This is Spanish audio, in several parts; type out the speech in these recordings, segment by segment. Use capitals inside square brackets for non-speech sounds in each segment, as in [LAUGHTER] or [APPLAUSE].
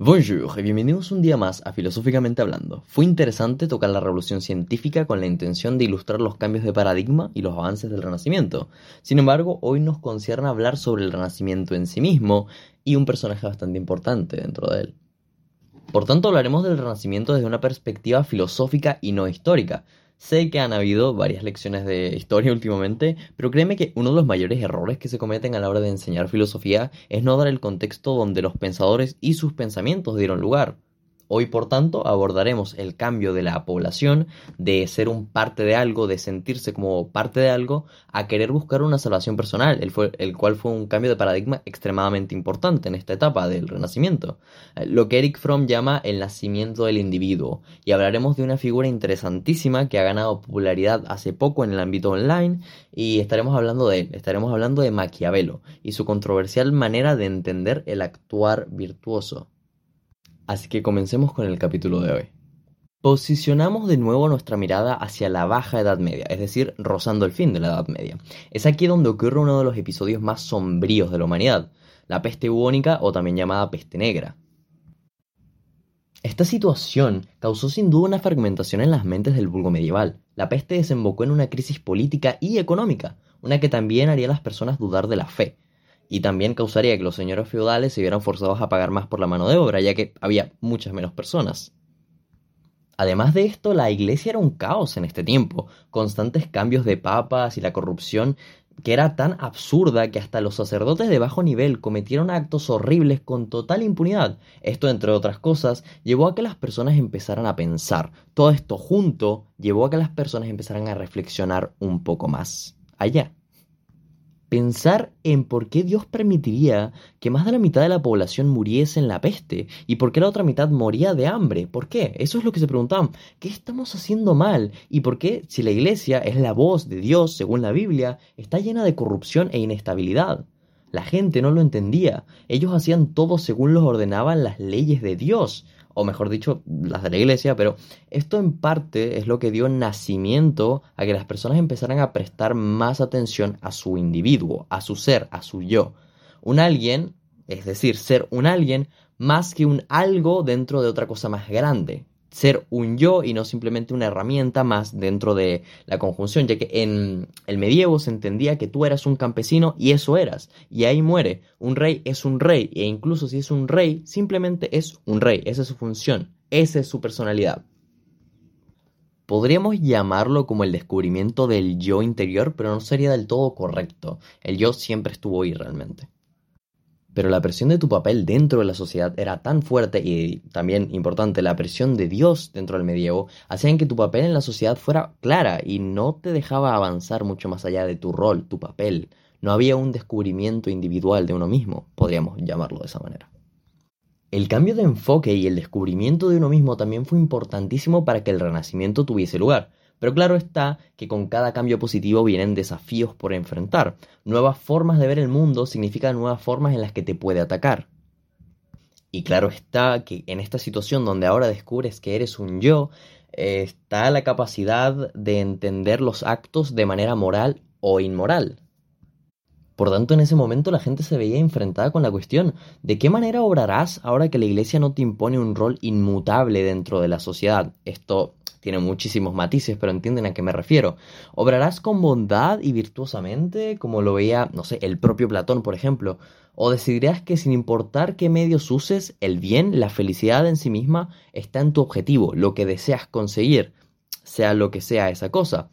Bonjour y bienvenidos un día más a Filosóficamente Hablando. Fue interesante tocar la revolución científica con la intención de ilustrar los cambios de paradigma y los avances del Renacimiento. Sin embargo, hoy nos concierne hablar sobre el Renacimiento en sí mismo y un personaje bastante importante dentro de él. Por tanto, hablaremos del Renacimiento desde una perspectiva filosófica y no histórica, Sé que han habido varias lecciones de historia [LAUGHS] últimamente, pero créeme que uno de los mayores errores que se cometen a la hora de enseñar filosofía es no dar el contexto donde los pensadores y sus pensamientos dieron lugar. Hoy, por tanto, abordaremos el cambio de la población de ser un parte de algo, de sentirse como parte de algo, a querer buscar una salvación personal, el, cual fue un cambio de paradigma extremadamente importante en esta etapa del Renacimiento, eh, lo que Eric Fromm llama el nacimiento del individuo, y hablaremos de una figura interesantísima que ha ganado popularidad hace poco en el ámbito online, y estaremos hablando de él, estaremos hablando de Maquiavelo y su controversial manera de entender el actuar virtuoso. Así que comencemos con el capítulo de hoy. Posicionamos de nuevo nuestra mirada hacia la Baja Edad Media, es decir, rozando el fin de la Edad Media. Es aquí donde ocurre uno de los episodios más sombríos de la humanidad, la peste bubónica o también llamada peste negra. Esta situación causó sin duda una fragmentación en las mentes del vulgo medieval. La peste desembocó en una crisis política y económica, una que también haría a las personas dudar de la fe, y también causaría que los señores feudales se vieran forzados a pagar más por la mano de obra, ya que había muchas menos personas. Además de esto, la iglesia era un caos en este tiempo, constantes cambios de papas y la corrupción que era tan absurda que hasta los sacerdotes de bajo nivel cometieron actos horribles con total impunidad. Esto, entre otras cosas, llevó a que las personas empezaran a pensar. Todo esto junto llevó a que las personas empezaran a reflexionar un poco más allá pensar en por qué Dios permitiría que más de la mitad de la población muriese en la peste y por qué la otra mitad moría de hambre. ¿Por qué? Eso es lo que se preguntaban. ¿Qué estamos haciendo mal? ¿Y por qué, si la iglesia es la voz de Dios, según la Biblia, está llena de corrupción e inestabilidad? La gente no lo entendía. Ellos hacían todo según los ordenaban las leyes de Dios o mejor dicho, las de la iglesia, pero esto en parte es lo que dio nacimiento a que las personas empezaran a prestar más atención a su individuo, a su ser, a su yo. Un alguien, es decir, ser un alguien más que un algo dentro de otra cosa más grande ser un yo y no simplemente una herramienta más dentro de la conjunción, ya que en el medievo se entendía que tú eras un campesino y eso eras, y ahí muere. Un rey es un rey, e incluso si es un rey, simplemente es un rey, esa es su función, esa es su personalidad. Podríamos llamarlo como el descubrimiento del yo interior, pero no sería del todo correcto. El yo siempre estuvo ahí realmente pero la presión de tu papel dentro de la sociedad era tan fuerte y también importante, la presión de Dios dentro del medievo, hacían que tu papel en la sociedad fuera clara y no te dejaba avanzar mucho más allá de tu rol, tu papel. No había un descubrimiento individual de uno mismo, podríamos llamarlo de esa manera. El cambio de enfoque y el descubrimiento de uno mismo también fue importantísimo para que el renacimiento tuviese lugar. Pero claro está que con cada cambio positivo vienen desafíos por enfrentar. Nuevas formas de ver el mundo significan nuevas formas en las que te puede atacar. Y claro está que en esta situación donde ahora descubres que eres un yo, está la capacidad de entender los actos de manera moral o inmoral. Por tanto, en ese momento la gente se veía enfrentada con la cuestión, ¿de qué manera obrarás ahora que la iglesia no te impone un rol inmutable dentro de la sociedad? Esto tiene muchísimos matices, pero entienden a qué me refiero. ¿Obrarás con bondad y virtuosamente, como lo veía, no sé, el propio Platón, por ejemplo? ¿O decidirás que sin importar qué medios uses, el bien, la felicidad en sí misma, está en tu objetivo, lo que deseas conseguir, sea lo que sea esa cosa?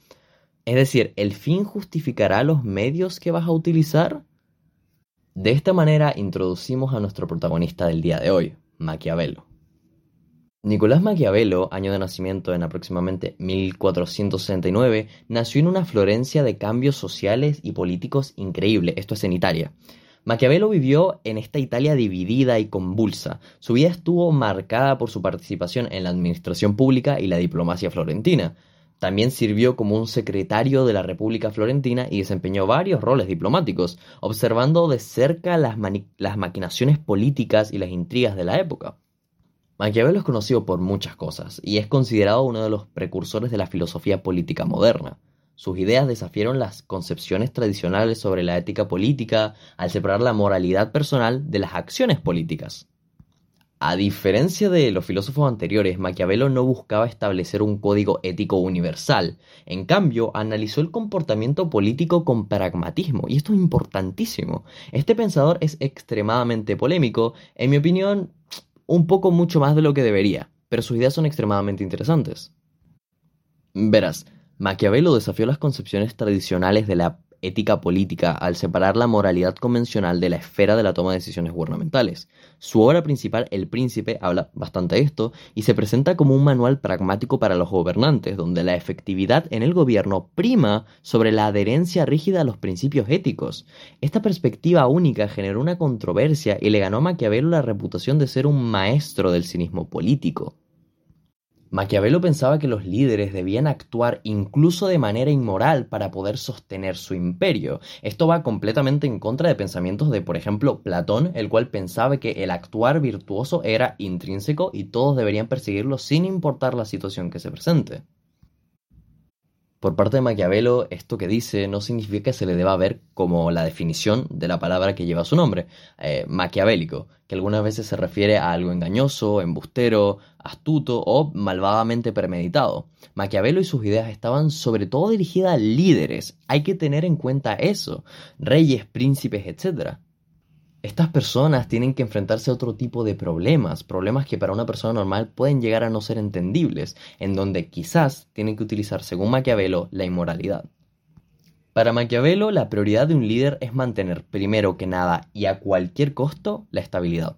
Es decir, ¿el fin justificará los medios que vas a utilizar? De esta manera introducimos a nuestro protagonista del día de hoy, Maquiavelo. Nicolás Maquiavelo, año de nacimiento en aproximadamente 1469, nació en una Florencia de cambios sociales y políticos increíble, esto es en Italia. Maquiavelo vivió en esta Italia dividida y convulsa. Su vida estuvo marcada por su participación en la administración pública y la diplomacia florentina. También sirvió como un secretario de la República Florentina y desempeñó varios roles diplomáticos, observando de cerca las, las maquinaciones políticas y las intrigas de la época. Maquiavelo es conocido por muchas cosas y es considerado uno de los precursores de la filosofía política moderna. Sus ideas desafiaron las concepciones tradicionales sobre la ética política al separar la moralidad personal de las acciones políticas. A diferencia de los filósofos anteriores, Maquiavelo no buscaba establecer un código ético universal. En cambio, analizó el comportamiento político con pragmatismo, y esto es importantísimo. Este pensador es extremadamente polémico, en mi opinión, un poco mucho más de lo que debería, pero sus ideas son extremadamente interesantes. Verás, Maquiavelo desafió las concepciones tradicionales de la ética política al separar la moralidad convencional de la esfera de la toma de decisiones gubernamentales. Su obra principal, El Príncipe, habla bastante de esto y se presenta como un manual pragmático para los gobernantes, donde la efectividad en el gobierno prima sobre la adherencia rígida a los principios éticos. Esta perspectiva única generó una controversia y le ganó a Maquiavelo la reputación de ser un maestro del cinismo político. Maquiavelo pensaba que los líderes debían actuar incluso de manera inmoral para poder sostener su imperio. Esto va completamente en contra de pensamientos de, por ejemplo, Platón, el cual pensaba que el actuar virtuoso era intrínseco y todos deberían perseguirlo sin importar la situación que se presente. Por parte de Maquiavelo, esto que dice no significa que se le deba ver como la definición de la palabra que lleva su nombre, eh, maquiavélico, que algunas veces se refiere a algo engañoso, embustero, astuto o malvadamente premeditado. Maquiavelo y sus ideas estaban sobre todo dirigidas a líderes, hay que tener en cuenta eso, reyes, príncipes, etc. Estas personas tienen que enfrentarse a otro tipo de problemas, problemas que para una persona normal pueden llegar a no ser entendibles, en donde quizás tienen que utilizar, según Maquiavelo, la inmoralidad. Para Maquiavelo, la prioridad de un líder es mantener, primero que nada y a cualquier costo, la estabilidad.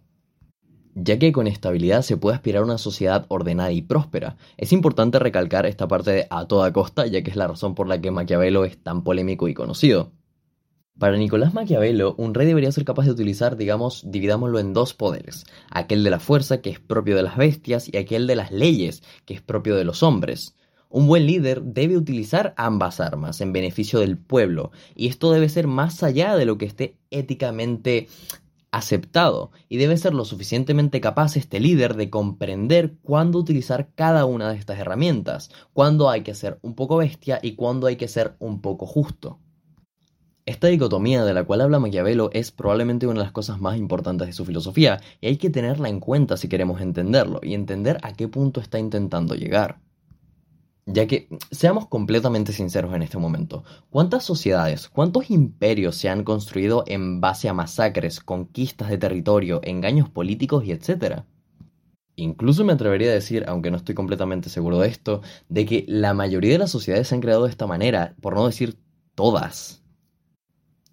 Ya que con estabilidad se puede aspirar a una sociedad ordenada y próspera. Es importante recalcar esta parte de a toda costa, ya que es la razón por la que Maquiavelo es tan polémico y conocido. Para Nicolás Maquiavelo, un rey debería ser capaz de utilizar, digamos, dividámoslo en dos poderes, aquel de la fuerza, que es propio de las bestias, y aquel de las leyes, que es propio de los hombres. Un buen líder debe utilizar ambas armas en beneficio del pueblo, y esto debe ser más allá de lo que esté éticamente aceptado, y debe ser lo suficientemente capaz este líder de comprender cuándo utilizar cada una de estas herramientas, cuándo hay que ser un poco bestia y cuándo hay que ser un poco justo. Esta dicotomía de la cual habla Maquiavelo es probablemente una de las cosas más importantes de su filosofía y hay que tenerla en cuenta si queremos entenderlo y entender a qué punto está intentando llegar. Ya que, seamos completamente sinceros en este momento, ¿cuántas sociedades, cuántos imperios se han construido en base a masacres, conquistas de territorio, engaños políticos y etcétera? Incluso me atrevería a decir, aunque no estoy completamente seguro de esto, de que la mayoría de las sociedades se han creado de esta manera, por no decir todas.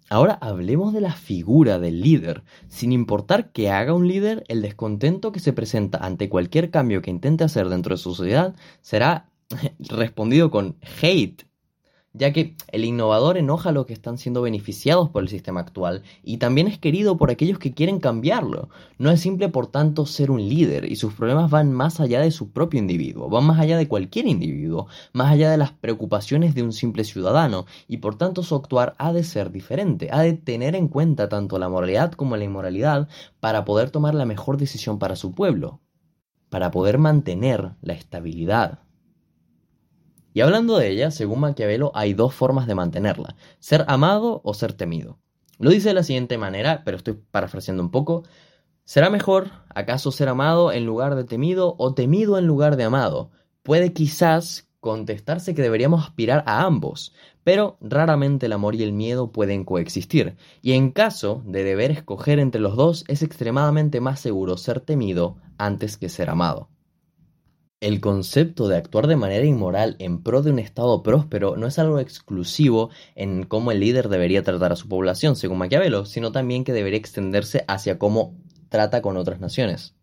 Ahora hablemos de la figura del líder. Sin importar qué haga un líder, el descontento que se presenta ante cualquier cambio que intente hacer dentro de su sociedad será [LAUGHS] respondido con hate ya que el innovador enoja a los que están siendo beneficiados por el sistema actual y también es querido por aquellos que quieren cambiarlo. No es simple, por tanto, ser un líder y sus problemas van más allá de su propio individuo, van más allá de cualquier individuo, más allá de las preocupaciones de un simple ciudadano y por tanto su actuar ha de ser diferente, ha de tener en cuenta tanto la moralidad como la inmoralidad para poder tomar la mejor decisión para su pueblo, para poder mantener la estabilidad y hablando de ella, según Maquiavelo, hay dos formas de mantenerla, ser amado o ser temido. Lo dice de la siguiente manera, pero estoy parafraseando un poco. ¿Será mejor acaso ser amado en lugar de temido o temido en lugar de amado? Puede quizás contestarse que deberíamos aspirar a ambos, pero raramente el amor y el miedo pueden coexistir, y en caso de deber escoger entre los dos es extremadamente más seguro ser temido antes que ser amado. El concepto de actuar de manera inmoral en pro de un Estado próspero no es algo exclusivo en cómo el líder debería tratar a su población, según Maquiavelo, sino también que debería extenderse hacia cómo trata con otras naciones.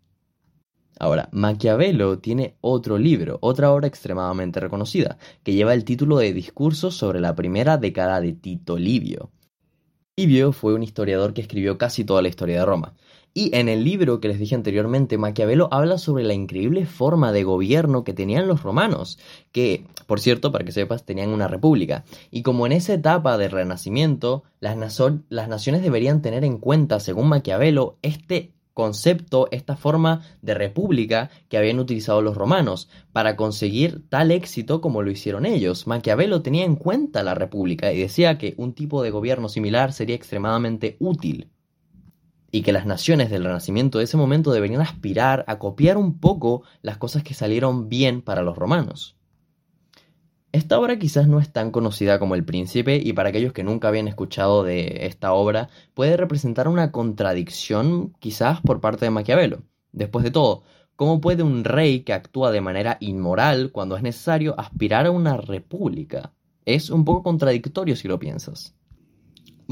Ahora, Maquiavelo tiene otro libro, otra obra extremadamente reconocida, que lleva el título de Discursos sobre la primera década de Tito Livio. Livio fue un historiador que escribió casi toda la historia de Roma. Y en el libro que les dije anteriormente, Maquiavelo habla sobre la increíble forma de gobierno que tenían los romanos, que, por cierto, para que sepas, tenían una república. Y como en esa etapa de renacimiento, las, las naciones deberían tener en cuenta, según Maquiavelo, este concepto, esta forma de república que habían utilizado los romanos para conseguir tal éxito como lo hicieron ellos. Maquiavelo tenía en cuenta la república y decía que un tipo de gobierno similar sería extremadamente útil. Y que las naciones del Renacimiento de ese momento deberían aspirar a copiar un poco las cosas que salieron bien para los romanos. Esta obra quizás no es tan conocida como El Príncipe y para aquellos que nunca habían escuchado de esta obra puede representar una contradicción quizás por parte de Maquiavelo. Después de todo, ¿cómo puede un rey que actúa de manera inmoral cuando es necesario aspirar a una república? Es un poco contradictorio si lo piensas.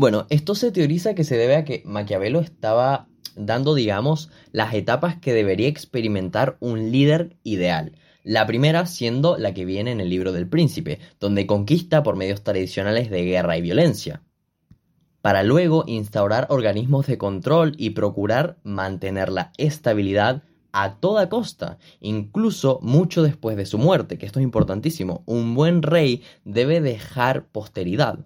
Bueno, esto se teoriza que se debe a que Maquiavelo estaba dando, digamos, las etapas que debería experimentar un líder ideal. La primera siendo la que viene en el libro del príncipe, donde conquista por medios tradicionales de guerra y violencia, para luego instaurar organismos de control y procurar mantener la estabilidad a toda costa, incluso mucho después de su muerte, que esto es importantísimo. Un buen rey debe dejar posteridad.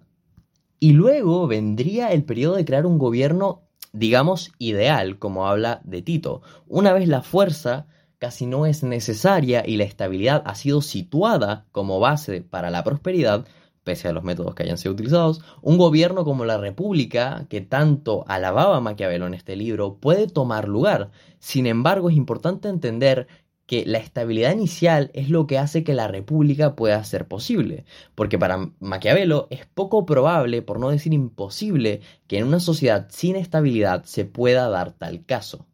Y luego vendría el periodo de crear un gobierno, digamos, ideal, como habla de Tito. Una vez la fuerza casi no es necesaria y la estabilidad ha sido situada como base para la prosperidad, pese a los métodos que hayan sido utilizados, un gobierno como la República, que tanto alababa Maquiavelo en este libro, puede tomar lugar. Sin embargo, es importante entender que la estabilidad inicial es lo que hace que la república pueda ser posible, porque para Maquiavelo es poco probable, por no decir imposible, que en una sociedad sin estabilidad se pueda dar tal caso.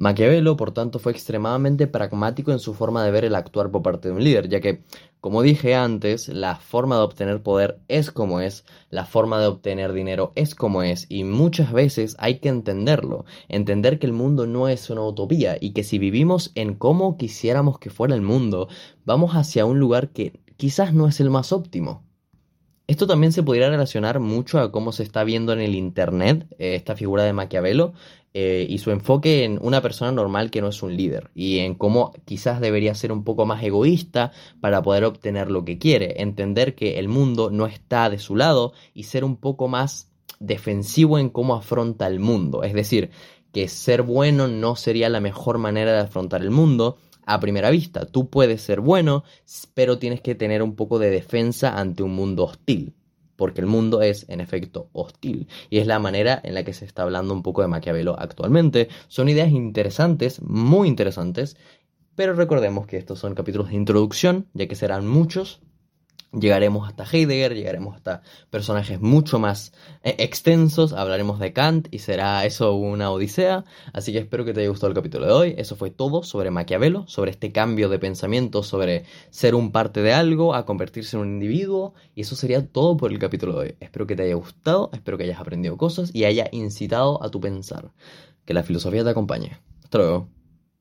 Maquiavelo, por tanto, fue extremadamente pragmático en su forma de ver el actuar por parte de un líder, ya que, como dije antes, la forma de obtener poder es como es, la forma de obtener dinero es como es, y muchas veces hay que entenderlo, entender que el mundo no es una utopía y que si vivimos en cómo quisiéramos que fuera el mundo, vamos hacia un lugar que quizás no es el más óptimo. Esto también se podría relacionar mucho a cómo se está viendo en el Internet eh, esta figura de Maquiavelo eh, y su enfoque en una persona normal que no es un líder y en cómo quizás debería ser un poco más egoísta para poder obtener lo que quiere, entender que el mundo no está de su lado y ser un poco más defensivo en cómo afronta el mundo. Es decir, que ser bueno no sería la mejor manera de afrontar el mundo, a primera vista. Tú puedes ser bueno, pero tienes que tener un poco de defensa ante un mundo hostil, porque el mundo es en efecto hostil. Y es la manera en la que se está hablando un poco de Maquiavelo actualmente. Son ideas interesantes, muy interesantes, pero recordemos que estos son capítulos de introducción, ya que serán muchos, Llegaremos hasta Heidegger, llegaremos hasta personajes mucho más eh, extensos, hablaremos de Kant y será eso una odisea. Así que espero que te haya gustado el capítulo de hoy. Eso fue todo sobre Maquiavelo, sobre este cambio de pensamiento, sobre ser un parte de algo a convertirse en un individuo. Y eso sería todo por el capítulo de hoy. Espero que te haya gustado, espero que hayas aprendido cosas y haya incitado a tu pensar. Que la filosofía te acompañe. Hasta luego.